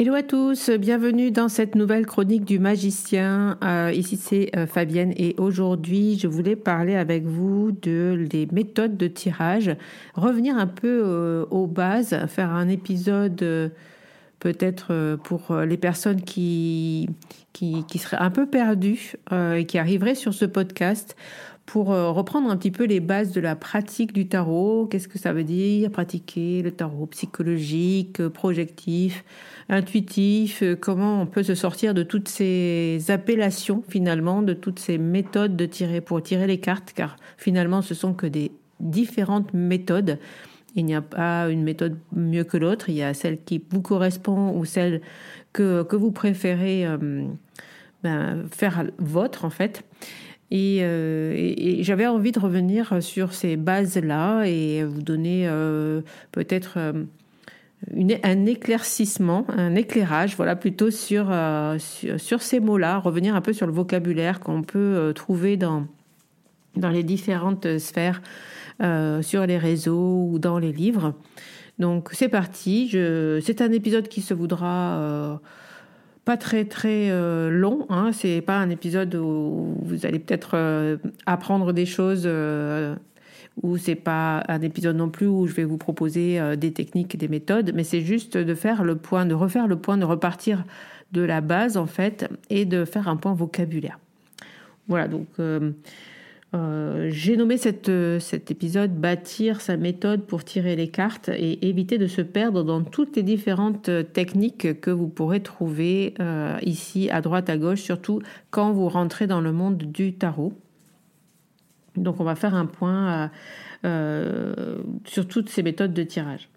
Hello à tous, bienvenue dans cette nouvelle chronique du magicien. Euh, ici c'est euh, Fabienne et aujourd'hui je voulais parler avec vous de les méthodes de tirage, revenir un peu euh, aux bases, faire un épisode peut-être pour les personnes qui, seraient un peu perdues et qui arriveraient sur ce podcast pour reprendre un petit peu les bases de la pratique du tarot. Qu'est-ce que ça veut dire? Pratiquer le tarot psychologique, projectif intuitif, euh, comment on peut se sortir de toutes ces appellations finalement, de toutes ces méthodes pour tirer les cartes, car finalement ce sont que des différentes méthodes. Il n'y a pas une méthode mieux que l'autre, il y a celle qui vous correspond ou celle que, que vous préférez euh, ben, faire vôtre en fait. Et, euh, et, j'avais envie de revenir sur ces bases-là et vous donner peut-être un éclaircissement, un éclairage, voilà, plutôt sur, euh, sur, ces mots-là, revenir un peu sur le vocabulaire qu'on peut euh, trouver dans, dans les différentes sphères, euh, sur les réseaux ou dans les livres. Donc c'est parti, c'est un épisode qui se voudra pas très très long, hein. c'est pas un épisode où vous allez peut-être apprendre des choses où c'est pas un épisode non plus où je vais vous proposer euh, des techniques des méthodes, mais c'est juste de faire le point, de refaire le point, de repartir de la base en fait et de faire un point vocabulaire. Voilà, donc euh, euh, j'ai nommé cette, cet épisode Bâtir sa méthode pour tirer les cartes et éviter de se perdre dans toutes les différentes techniques que vous pourrez trouver ici à droite à gauche, surtout quand vous rentrez dans le monde du tarot. Donc on va faire un point euh, euh, sur toutes ces méthodes de tirage.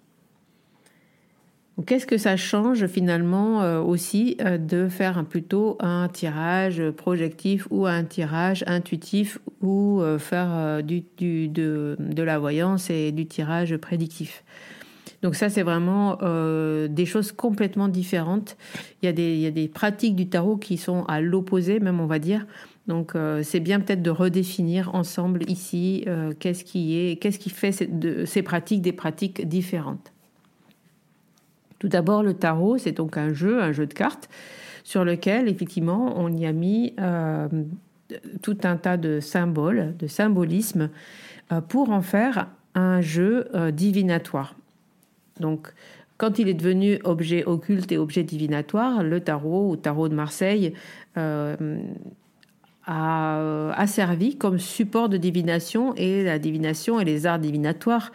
Qu'est-ce que ça change finalement euh, aussi de faire plutôt un tirage projectif ou un tirage intuitif ou faire du, de, la voyance et du tirage prédictif? Donc ça, c'est vraiment des choses complètement différentes. Il y, a des, pratiques du tarot qui sont à l'opposé, même on va dire. Donc euh, c'est bien peut-être de redéfinir ensemble ici euh, qu'est-ce qui fait de ces pratiques des pratiques différentes. Tout d'abord, le tarot, c'est donc un jeu, un jeu de cartes, sur lequel effectivement on y a mis euh, tout un tas de symboles, de symbolismes, pour en faire un jeu divinatoire. Donc, quand il est devenu objet occulte et objet divinatoire, le tarot ou tarot de Marseille a, servi comme support de divination et la divination et les arts divinatoires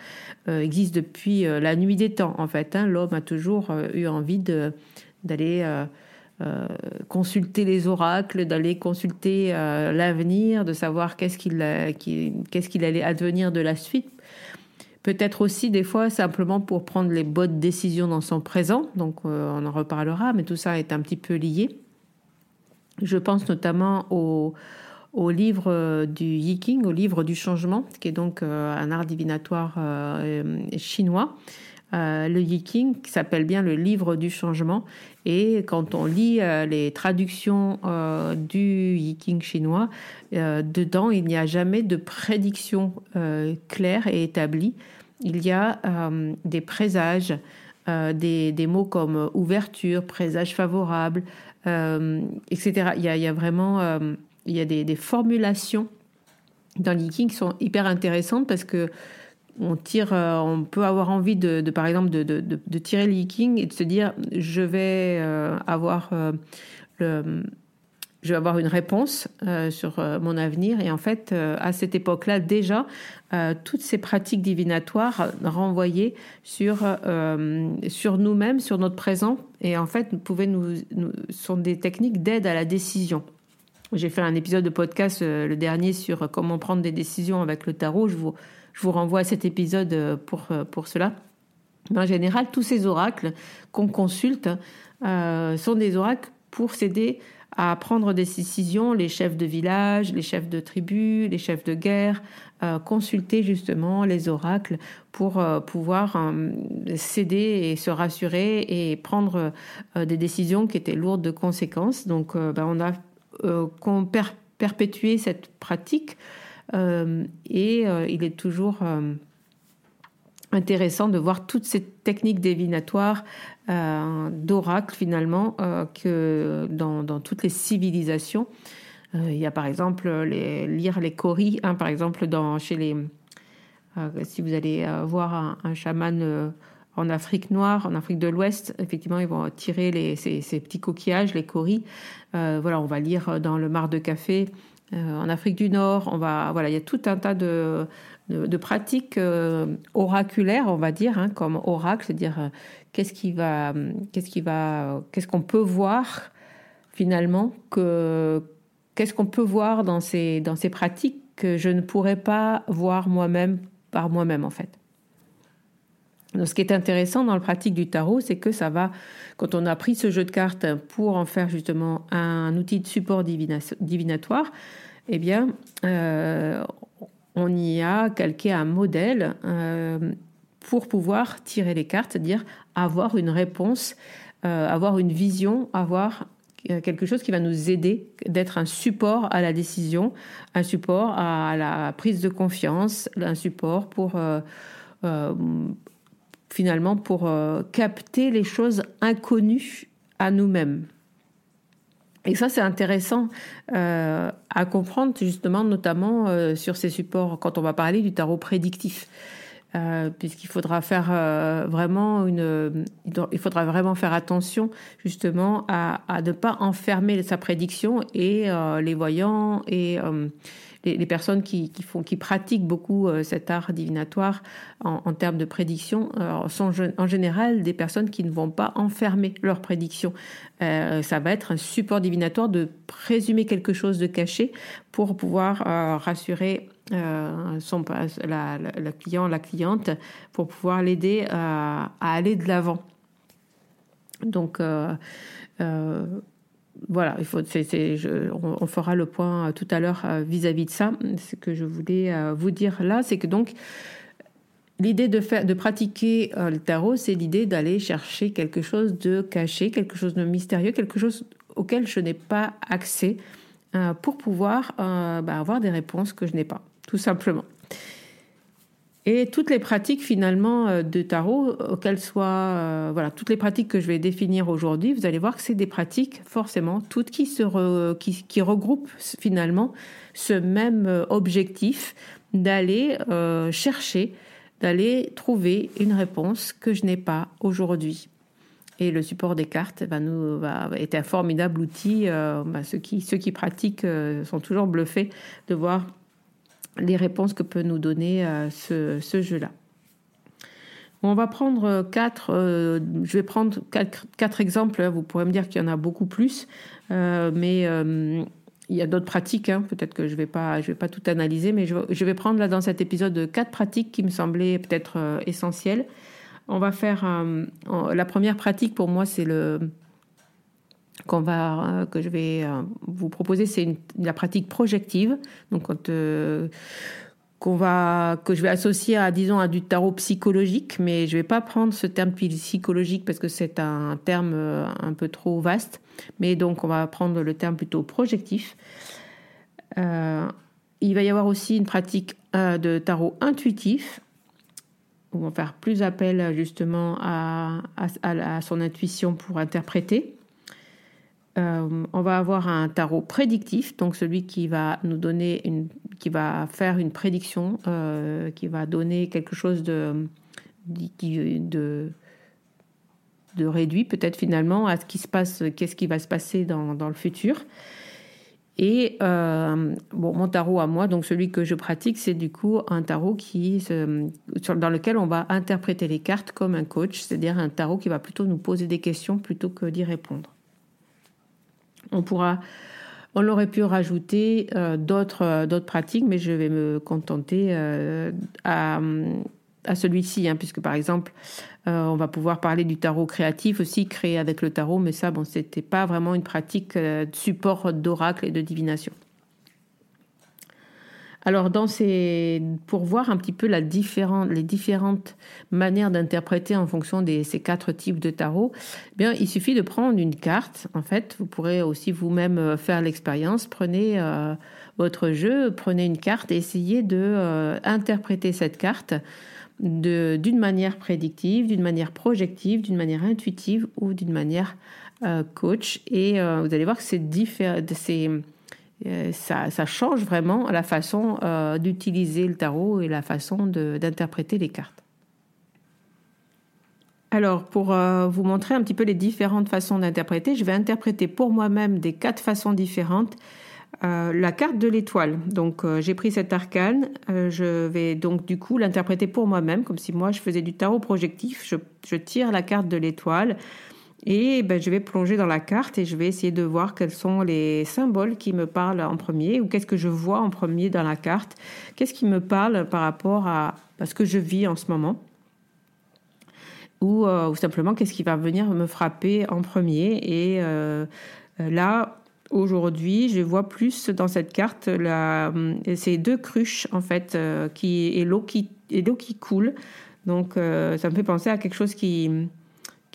euh, existent depuis euh, la nuit des temps en fait. Hein. L'homme a toujours euh, eu envie d'aller consulter les oracles, d'aller consulter l'avenir, de savoir qu'est-ce qu'il qu'est-ce qu'il allait advenir de la suite. Peut-être aussi des fois simplement pour prendre les bonnes décisions dans son présent. Donc on en reparlera, mais tout ça est un petit peu lié. Je pense notamment au, livre euh, du Yiking, au livre du changement, qui est donc euh, un art divinatoire euh, chinois. le Yiking qui s'appelle bien le livre du changement. Et quand on lit les traductions du Yiking chinois, dedans, il n'y a jamais de prédiction claire et établie. Il y a des présages, des, des, mots comme ouverture, présage favorable, euh, etc. Il y, a, vraiment euh, il y a des, formulations dans l'e-king qui sont hyper intéressantes parce que on tire, euh, on peut avoir envie de, par exemple de, de, tirer le et de se dire je vais avoir le je vais avoir une réponse euh, sur euh, mon avenir. Et en fait, euh, à cette époque-là, déjà, toutes ces pratiques divinatoires renvoyaient sur, sur nous-mêmes, sur notre présent. Et en fait, pouvaient nous, sont des techniques d'aide à la décision. J'ai fait un épisode de podcast, le dernier, sur comment prendre des décisions avec le tarot. Je vous, je vous renvoie à cet épisode pour, pour cela. Mais en général, tous ces oracles qu'on consulte sont des oracles pour s'aider à prendre des décisions, les chefs de village, les chefs de tribu, les chefs de guerre, euh, consulter justement les oracles pour euh, pouvoir euh, céder et se rassurer et prendre des décisions qui étaient lourdes de conséquences. Donc ben, on a perpétué cette pratique et il est toujours intéressant de voir toutes ces techniques divinatoires euh, d'oracle finalement euh, que dans, toutes les civilisations. Euh, il y a par exemple les, lire les coris, hein, par exemple dans, chez les... si vous allez voir un, chaman en Afrique noire, en Afrique de l'Ouest, effectivement, ils vont tirer les, ces, petits coquillages, les coris. voilà, on va lire dans le mar de café. en Afrique du Nord, on va, voilà, il y a tout un tas de, de, pratiques oraculaires, on va dire, hein, comme oracle, c'est-à-dire va, qu'est-ce qui va, qu'est-ce qu'on peut voir finalement que qu'est-ce qu'on peut voir dans ces dans ces pratiques que je ne pourrais pas voir moi-même par moi-même en fait. Donc, ce qui est intéressant dans la pratique du tarot, c'est que ça va, quand on a pris ce jeu de cartes pour en faire justement un outil de support divinatoire, eh bien, euh, on y a calqué un modèle euh, pour pouvoir tirer les cartes, c'est-à-dire avoir une réponse, euh, avoir une vision, avoir euh, quelque chose qui va nous aider d'être un support à la décision, un support à la prise de confiance, un support pour finalement pour capter les choses inconnues à nous-mêmes. Et ça, c'est intéressant à comprendre justement, notamment sur ces supports quand on va parler du tarot prédictif. Euh, puisqu'il faudra faire euh, vraiment une, il faudra vraiment faire attention justement à, ne pas enfermer sa prédiction et euh, les voyants et les, personnes qui, font, qui pratiquent beaucoup cet art divinatoire en, termes de prédiction sont en général des personnes qui ne vont pas enfermer leurs prédictions. ça va être un support divinatoire de présumer quelque chose de caché pour pouvoir rassurer euh, son, la, client, la cliente, pour pouvoir l'aider à, aller de l'avant. Donc, euh, euh, voilà, on, fera le point tout à l'heure vis-à-vis de ça. Ce que je voulais vous dire là, c'est que donc, L'idée de, de pratiquer le tarot, c'est l'idée d'aller chercher quelque chose de caché, quelque chose de mystérieux, quelque chose auquel je n'ai pas accès pour pouvoir bah, avoir des réponses que je n'ai pas tout simplement. Et toutes les pratiques finalement euh, de tarot, qu'elles soient, euh, voilà, toutes les pratiques que je vais définir aujourd'hui, vous allez voir que c'est des pratiques forcément toutes qui, se qui, regroupent finalement ce même euh, objectif d'aller chercher d'aller trouver une réponse que je n'ai pas aujourd'hui. Et le support des cartes va nous, va, est un formidable outil. Bah, ceux, qui, ceux qui pratiquent sont toujours bluffés de voir les réponses que peut nous donner euh, ce, jeu-là. On va prendre quatre, je vais prendre quatre, exemples. Vous pourrez me dire qu'il y en a beaucoup plus, mais il y a d'autres pratiques. Hein. Peut-être que je ne vais, pas, vais pas tout analyser, mais je, je, vais prendre là dans cet épisode quatre pratiques qui me semblaient peut-être essentielles on va faire euh, la première pratique pour moi, c'est le qu'on va euh, que je vais euh, vous proposer, c'est la pratique projective. Donc qu'on va que je vais associer à disons à du tarot psychologique, mais je vais pas prendre ce terme psychologique parce que c'est un terme un peu trop vaste. Mais donc on va prendre le terme plutôt projectif. il va y avoir aussi une pratique de tarot intuitif on va faire plus appel justement à, son intuition pour interpréter. Euh, on va avoir un tarot prédictif, donc celui qui va nous donner une, qui va faire une prédiction, euh, qui va donner quelque chose de, de, de réduit peut-être finalement à ce qui se passe, qu'est-ce qui va se passer dans, dans le futur. Et euh, bon, mon tarot à moi, donc celui que je pratique, c'est du coup un tarot qui, dans lequel on va interpréter les cartes comme un coach, c'est-à-dire un tarot qui va plutôt nous poser des questions plutôt que d'y répondre. On pourra, on aurait pu rajouter euh, d'autres, euh, d'autres pratiques, mais je vais me contenter à à celui-ci, hein, puisque par exemple, euh, on va pouvoir parler du tarot créatif aussi, créé avec le tarot, mais ça, bon, c'était pas vraiment une pratique euh, de support d'oracle et de divination. Alors, pour voir un petit peu les différentes manières d'interpréter en fonction de ces quatre types de tarot, eh bien, il suffit de prendre une carte. En fait, vous pourrez aussi vous-même euh, faire l'expérience. Prenez votre jeu, prenez une carte et essayez de interpréter cette carte d'une manière prédictive, d'une manière projective, d'une manière intuitive ou d'une manière euh, coach. Et euh, vous allez voir que c'est euh, ça, change vraiment la façon d'utiliser le tarot et la façon d'interpréter les cartes. Alors, pour vous montrer un petit peu les différentes façons d'interpréter, je vais interpréter pour moi-même des quatre façons différentes euh, la carte de l'étoile. Donc euh, j'ai pris cet arcane, euh, je vais donc du coup l'interpréter pour moi-même, comme si moi je faisais du tarot projectif, je, tire la carte de l'étoile et ben, je vais plonger dans la carte et je vais essayer de voir quels sont les symboles qui me parlent en premier ou qu'est-ce que je vois en premier dans la carte, qu'est-ce qui me parle par rapport à, ce que je vis en ce moment? Ou, ou simplement qu'est-ce qui va venir me frapper en premier? Et là, Aujourd'hui, je vois plus dans cette carte ces deux cruches en fait euh, qui et l'eau qui qui coule. Donc euh, ça me fait penser à quelque chose qui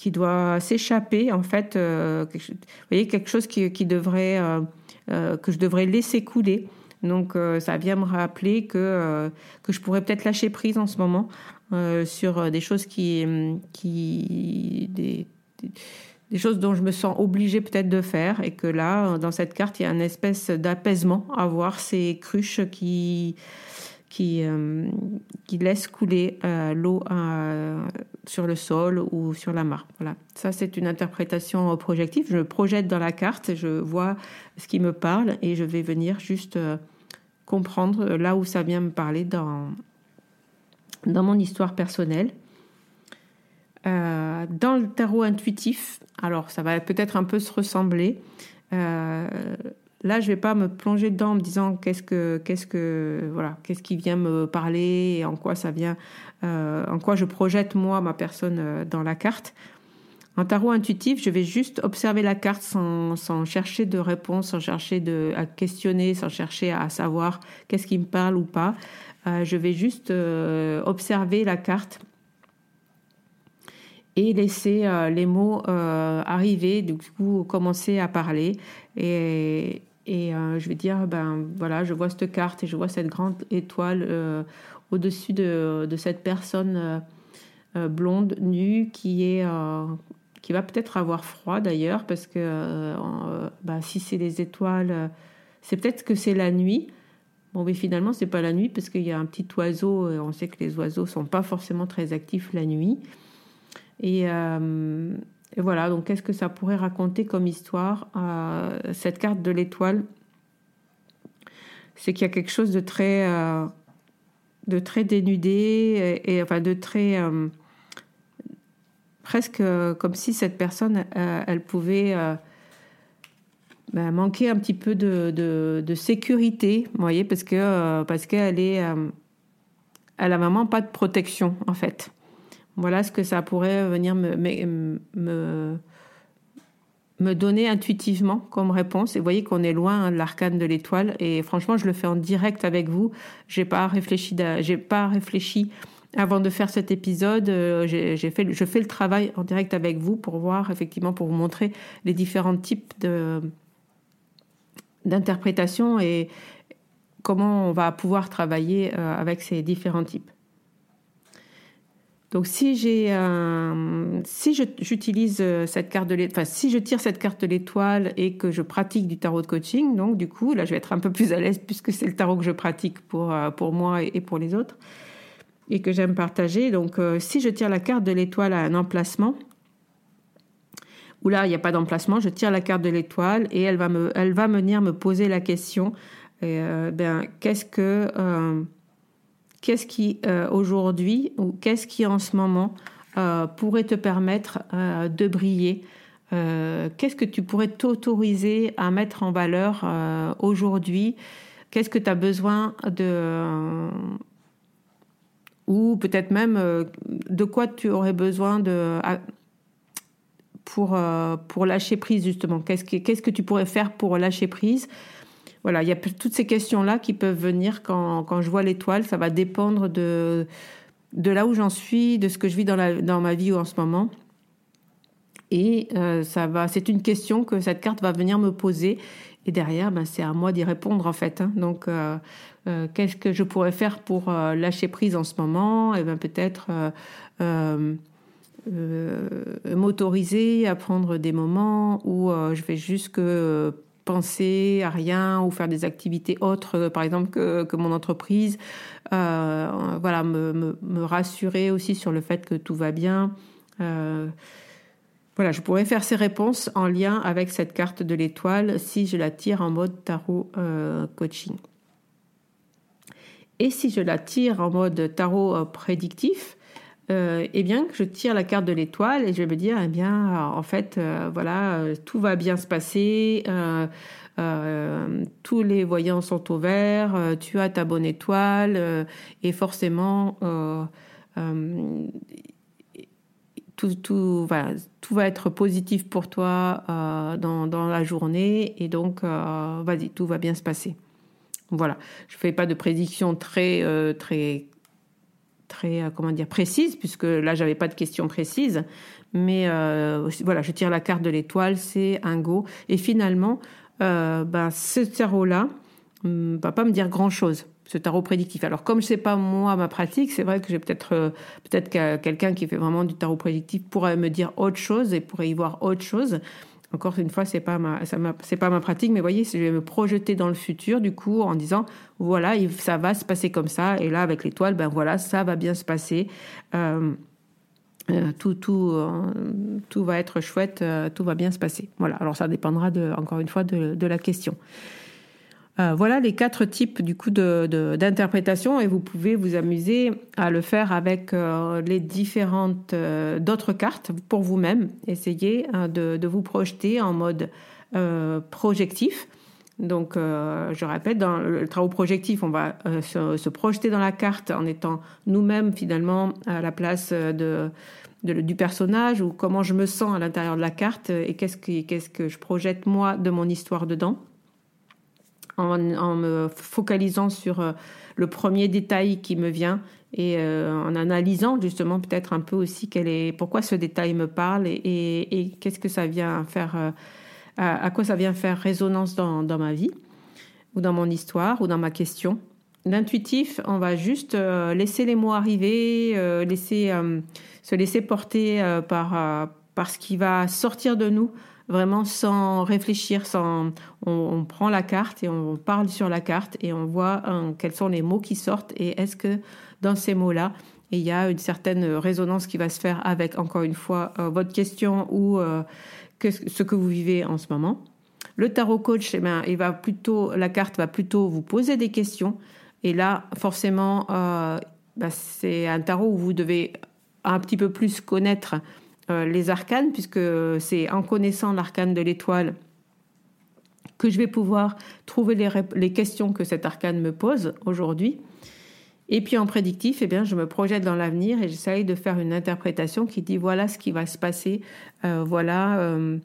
qui doit s'échapper en fait. Euh, voyez quelque chose qui, qui devrait que je devrais laisser couler. Donc ça vient me rappeler que que je pourrais peut-être lâcher prise en ce moment sur des choses qui qui des des choses dont je me sens obligée peut-être de faire et que là, dans cette carte, il y a une espèce d'apaisement à voir ces cruches qui qui, euh, qui laissent couler euh, l'eau euh, sur le sol ou sur la mare. Voilà. Ça, c'est une interprétation projective. Je projette dans la carte, je vois ce qui me parle et je vais venir juste comprendre là où ça vient me parler dans, dans mon histoire personnelle. Dans le tarot intuitif, alors ça va peut-être un peu se ressembler. Là, je vais pas me plonger dedans en me disant qu'est-ce que, qu'est-ce que, voilà, qu'est-ce qui vient me parler et en quoi ça vient, euh, en quoi je projette moi ma personne dans la carte. En tarot intuitif, je vais juste observer la carte sans, chercher de réponse, sans chercher à questionner, sans chercher à savoir qu'est-ce qui me parle ou pas. je vais juste observer la carte et laisser euh, les mots euh, arriver, du coup commencer à parler. Et, et euh, je vais dire, ben voilà, je vois cette carte et je vois cette grande étoile au-dessus de, de, cette personne blonde, nue, qui est qui va peut-être avoir froid d'ailleurs, parce que ben, si c'est les étoiles, c'est peut-être que c'est la nuit. Bon, mais finalement, c'est pas la nuit parce qu'il y a un petit oiseau. On sait que les oiseaux sont pas forcément très actifs la nuit. Et, et voilà, donc qu'est-ce que ça pourrait raconter comme histoire Cette carte de l'étoile, c'est qu'il y a quelque chose de très, euh, de très dénudé et, enfin de très euh, presque comme si cette personne, euh, elle pouvait ben, manquer un petit peu de, de, sécurité, vous voyez, parce que parce qu'elle est, elle a vraiment pas de protection en fait. Voilà ce que ça pourrait venir me, donner intuitivement comme réponse. Et vous voyez qu'on est loin hein, de l'arcane de l'étoile. Et franchement, je le fais en direct avec vous. J'ai pas réfléchi, j'ai pas réfléchi avant de faire cet épisode. Euh, je fais le travail en direct avec vous pour voir effectivement, pour vous montrer les différents types d'interprétation et comment on va pouvoir travailler euh, avec ces différents types. Donc si j'ai si j'utilise euh, cette carte de l'étoile, enfin si je tire cette carte de l'étoile et que je pratique du tarot de coaching, donc du coup là je vais être un peu plus à l'aise puisque c'est le tarot que je pratique pour euh, pour moi et pour les autres et que j'aime partager. Donc euh, si je tire la carte de l'étoile à un emplacement où là il n'y a pas d'emplacement, je tire la carte de l'étoile et elle va me elle va venir me poser la question ben qu'est-ce que qu'est-ce qui euh, aujourd'hui ou qu'est-ce qui en ce moment euh, pourrait te permettre euh, de briller Qu'est-ce que tu pourrais t'autoriser à mettre en valeur aujourd'hui? Qu'est-ce que tu as besoin de... ou peut-être même de quoi tu aurais besoin de pour, pour lâcher prise justement? Qu'est-ce que, qu'est-ce que tu pourrais faire pour lâcher prise voilà, il y a toutes ces questions-là qui peuvent venir quand, quand je vois l'étoile. Ça va dépendre de, de là où j'en suis, de ce que je vis dans, la, dans ma vie en ce moment. Et euh, ça va, c'est une question que cette carte va venir me poser. Et derrière, ben, c'est à moi d'y répondre en fait. Hein. Donc, euh, euh, qu'est-ce que je pourrais faire pour lâcher prise en ce moment? Et eh ben peut-être m'autoriser à prendre des moments où je vais juste que à rien ou faire des activités autres, euh, par exemple, que, mon entreprise. Euh, voilà, me, rassurer aussi sur le fait que tout va bien. Euh, voilà, je pourrais faire ces réponses en lien avec cette carte de l'étoile si je la tire en mode tarot coaching. Et si je la tire en mode tarot prédictif, euh, eh bien, je tire la carte de l'étoile et je vais me dire, eh bien, euh, en fait, euh, voilà, tout va bien se passer, tous les voyants sont au vert, tu as ta bonne étoile et forcément, tout, va être positif pour toi dans, la journée et donc, vas-y, tout va bien se passer. Voilà, je fais pas de prédiction très très très euh, comment dire précise puisque là j'avais pas de questions précises. Mais euh, voilà je tire la carte de l'étoile c'est un go. Et finalement euh, ben, ce tarot là ne va pas me dire grand chose ce tarot prédictif. Alors comme sais pas moi ma pratique c'est vrai que j'ai peut-être peut-être quelqu'un qui fait vraiment du tarot prédictif pourrait me dire autre chose et pourrait y voir autre chose encore une fois, c'est pas ma, ça c'est pas ma pratique, mais voyez, je vais me projeter dans le futur, du coup, en disant, voilà, ça va se passer comme ça, et là, avec l'étoile, ben voilà, ça va bien se passer. Euh, euh, tout, tout, euh, tout va être chouette, tout va bien se passer. Voilà. Alors ça dépendra de, encore une fois de la question. Euh, voilà les quatre types du coup d'interprétation et vous pouvez vous amuser à le faire avec euh, les différentes euh, d'autres cartes pour vous-même. Essayez hein, de, vous projeter en mode projectif. Donc, je répète, dans le travail projectif, on va se, projeter dans la carte en étant nous-mêmes finalement à la place de, du personnage ou comment je me sens à l'intérieur de la carte et qu'est-ce qu'est-ce que je projette moi de mon histoire dedans en, me focalisant sur euh, le premier détail qui me vient et euh, en analysant justement peut-être un peu aussi quel est, pourquoi ce détail me parle et, qu'est-ce que ça vient faire, euh, à, quoi ça vient faire résonance dans, ma vie ou dans mon histoire ou dans ma question. L'intuitif, on va juste laisser les mots arriver, laisser, se laisser porter par, par ce qui va sortir de nous vraiment sans réfléchir, sans on, prend la carte et on parle sur la carte et on voit hein, quels sont les mots qui sortent et est-ce que dans ces mots-là, il y a une certaine résonance qui va se faire avec, encore une fois, euh, votre question ou euh, ce que vous vivez en ce moment. Le tarot coach, eh bien, il va plutôt, la carte va plutôt vous poser des questions. Et là, forcément, euh, bah, c'est un tarot où vous devez un petit peu plus connaître les arcanes, puisque c'est en connaissant l'arcane de l'étoile que je vais pouvoir trouver les, les questions que cet arcane me pose aujourd'hui. Et puis en prédictif, eh bien, je me projette dans l'avenir et j'essaye de faire une interprétation qui dit voilà ce qui va se passer, euh, voilà euh,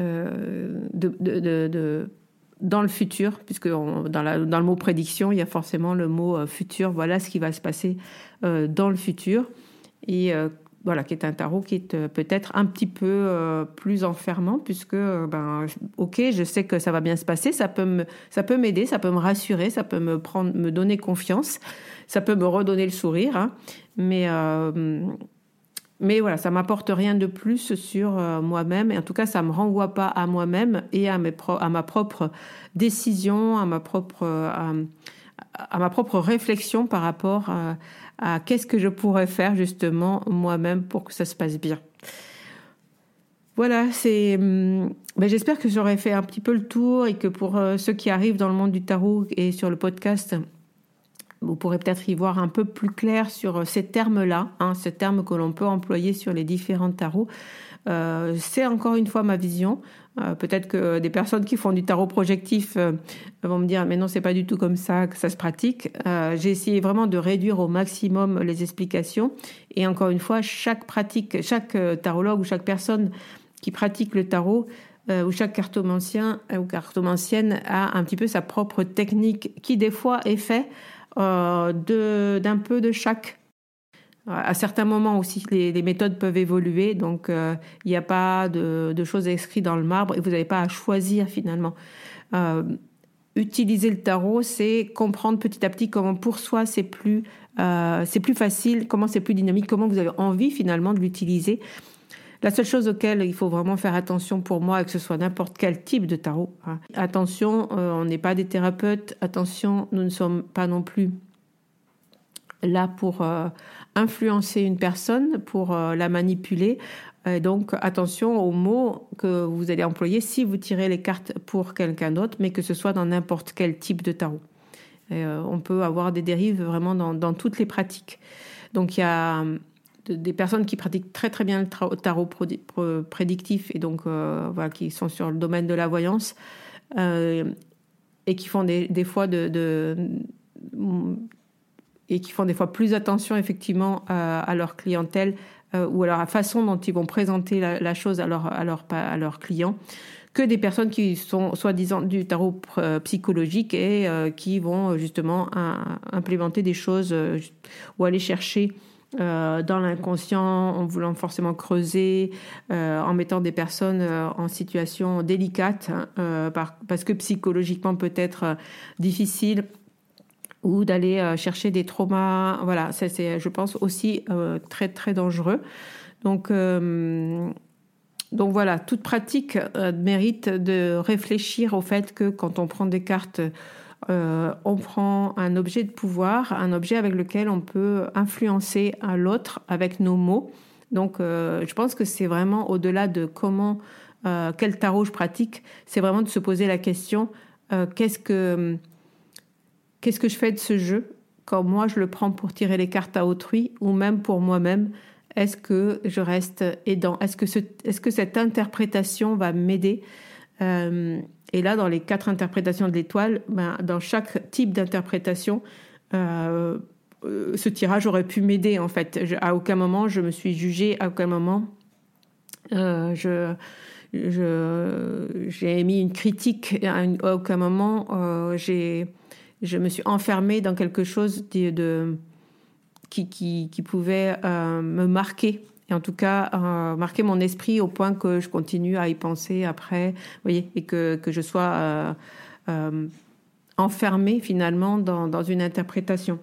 euh, de, dans le futur, puisque dans, dans, le mot prédiction, il y a forcément le mot futur, voilà ce qui va se passer dans le futur. Et voilà, qui est un tarot qui est peut-être un petit peu plus enfermant, puisque, ben, ok, je sais que ça va bien se passer, ça peut ça peut m'aider, ça peut me rassurer, ça peut me prendre, me donner confiance, ça peut me redonner le sourire, hein. mais euh, mais voilà, ça m'apporte rien de plus sur euh, moi-même. Et en tout cas, ça me renvoie pas à moi-même et à, mes à ma propre décision, à ma propre, à, ma propre réflexion par rapport à, qu'est-ce que je pourrais faire justement moi-même pour que ça se passe bien. Voilà, c'est. Ben, j'espère que j'aurais fait un petit peu le tour et que pour euh, ceux qui arrivent dans le monde du tarot et sur le podcast, vous pourrez peut-être y voir un peu plus clair sur euh, ces termes-là, hein, ces termes que l'on peut employer sur les différents tarots. Euh, c'est encore une fois ma vision. Euh, peut-être que des personnes qui font du tarot projectif vont me dire mais non c'est pas du tout comme ça que ça se pratique. J'ai essayé vraiment de réduire au maximum les explications et encore une fois chaque pratique, chaque tarologue ou chaque personne qui pratique le tarot ou chaque cartomancien ou cartomancienne a un petit peu sa propre technique qui des fois est fait euh, d'un peu de chaque. À certains moments aussi, les, méthodes peuvent évoluer, donc euh, il n'y a pas de, choses écrites dans le marbre et vous n'avez pas à choisir finalement. Euh, utiliser le tarot, c'est comprendre petit à petit comment pour soi c'est plus, c'est plus facile, comment c'est plus dynamique, comment vous avez envie finalement de l'utiliser la seule chose auquel il faut vraiment faire attention pour moi, que ce soit n'importe quel type de tarot, hein. attention, euh, on n'est pas des thérapeutes, attention, nous ne sommes pas non plus là pour euh, influencer une personne, pour euh, la manipuler. donc attention aux mots que vous allez employer si vous tirez les cartes pour quelqu'un d'autre, mais que ce soit dans n'importe quel type de tarot. on peut avoir des dérives vraiment dans, dans toutes les pratiques. Donc il y a des personnes qui pratiquent très très bien le tarot prédictif et donc euh, voilà, qui sont sur le domaine de la voyance euh, et qui font des, fois de, de, et qui font des fois plus attention effectivement à, leur clientèle euh, ou à la façon dont ils vont présenter la, chose à leur à leur à leurs clients que des personnes qui sont soi-disant du tarot psychologique et qui vont justement implémenter des choses ou aller chercher euh, dans l'inconscient en voulant forcément creuser, euh, en mettant des personnes euh, en situation délicate, hein, parce que psychologiquement peut-être difficile, ou d'aller chercher des traumas. Voilà, c'est, je pense, aussi très, très dangereux. Donc, donc voilà, toute pratique mérite de réfléchir au fait que quand on prend des cartes euh, on prend un objet de pouvoir, un objet avec lequel on peut influencer l'autre avec nos mots. Donc, euh, je pense que c'est vraiment au-delà de comment, euh, quel tarot je pratique, c'est vraiment de se poser la question qu'est-ce que qu'est-ce que je fais de ce jeu quand moi je le prends pour tirer les cartes à autrui ou même pour moi-même? Est-ce que je reste aidant? Est-ce que, est-ce que cette interprétation va m'aider? Et là, dans les quatre interprétations de l'étoile, ben, dans chaque type d'interprétation, euh, euh, ce tirage aurait pu m'aider en fait. à aucun moment je me suis jugée, à aucun moment euh, je, j'ai émis une critique, à, aucun moment je me suis enfermée dans quelque chose de, qui, qui, pouvait me marquer et en tout cas euh, marquer mon esprit au point que je continue à y penser après, voyez, et que, que je sois euh, euh, enfermée finalement dans, dans, une interprétation.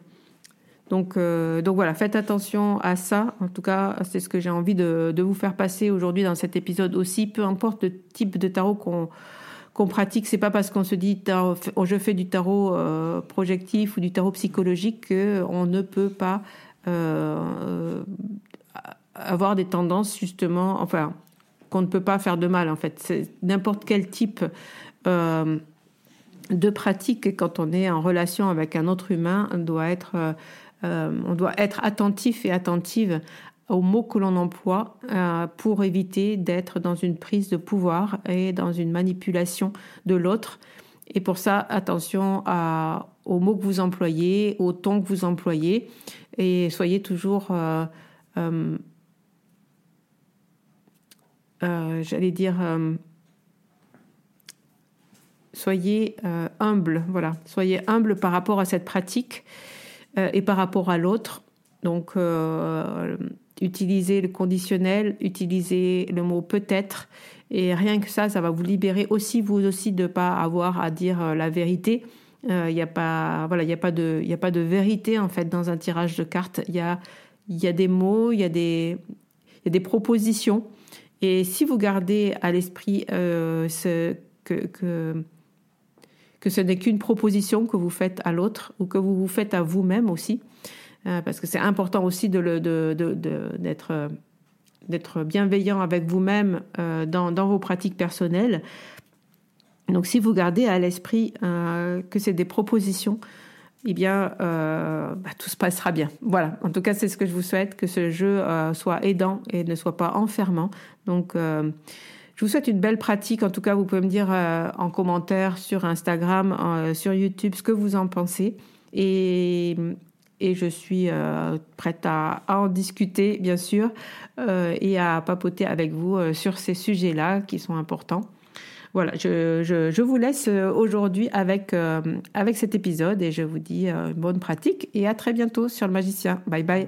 Donc, donc voilà, faites attention à ça. En tout cas, c'est ce que j'ai envie de, de, vous faire passer aujourd'hui dans cet épisode aussi. Peu importe le type de tarot qu'on qu'on pratique, c'est pas parce qu'on se dit oh, je fais du tarot euh, projectif ou du tarot psychologique qu'on ne peut pas euh, avoir des tendances justement, enfin qu'on ne peut pas faire de mal en fait. C'est n'importe quel type euh, de pratique quand on est en relation avec un autre humain doit être on doit être attentif et attentive aux mots que l'on emploie euh, pour éviter d'être dans une prise de pouvoir et dans une manipulation de l'autre. Et pour ça, attention à, aux mots que vous employez, au ton que vous employez, et soyez toujours, euh, euh, j'allais dire, soyez humble, voilà, soyez humble par rapport à cette pratique et par rapport à l'autre. Donc, utilisez le conditionnel, utilisez le mot peut-être. Et rien que ça, ça va vous libérer aussi, vous aussi, de ne pas avoir à dire euh, la vérité. Il euh, n'y a pas, voilà, il a de, il a pas de vérité en fait dans un tirage de cartes. Il y a, il y a des mots, il y des, y a des propositions. Et si vous gardez à l'esprit euh, que, que, ce n'est qu'une proposition que vous faites à l'autre ou que vous vous faites à vous-même aussi, euh, parce que c'est important aussi de, d'être bienveillant avec vous-même euh, dans, vos pratiques personnelles. Donc si vous gardez à l'esprit que c'est des propositions, eh bien, bah, tout se passera bien. Voilà, en tout cas, c'est ce que je vous souhaite, que ce jeu soit aidant et ne soit pas enfermant. Donc, je vous souhaite une belle pratique. En tout cas, vous pouvez me dire en commentaire sur Instagram, sur YouTube, ce que vous en pensez. Et et je suis euh, prête à, en discuter, bien sûr, euh, et à papoter avec vous euh, sur ces sujets-là qui sont importants. Voilà, je, je, vous laisse aujourd'hui avec, avec cet épisode et je vous dis bonne pratique et à très bientôt sur le magicien. Bye bye.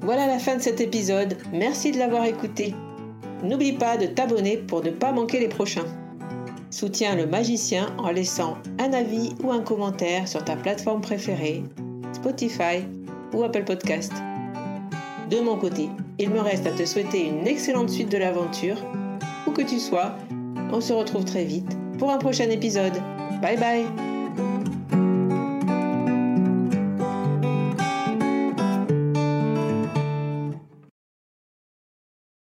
Voilà la fin de cet épisode. Merci de l'avoir écouté. N'oublie pas de t'abonner pour ne pas manquer les prochains. Soutiens le magicien en laissant un avis ou un commentaire sur ta plateforme préférée Spotify ou Apple Podcast. De mon côté, il me reste à te souhaiter une excellente suite de l'aventure. Où que tu sois, on se retrouve très vite pour un prochain épisode. Bye bye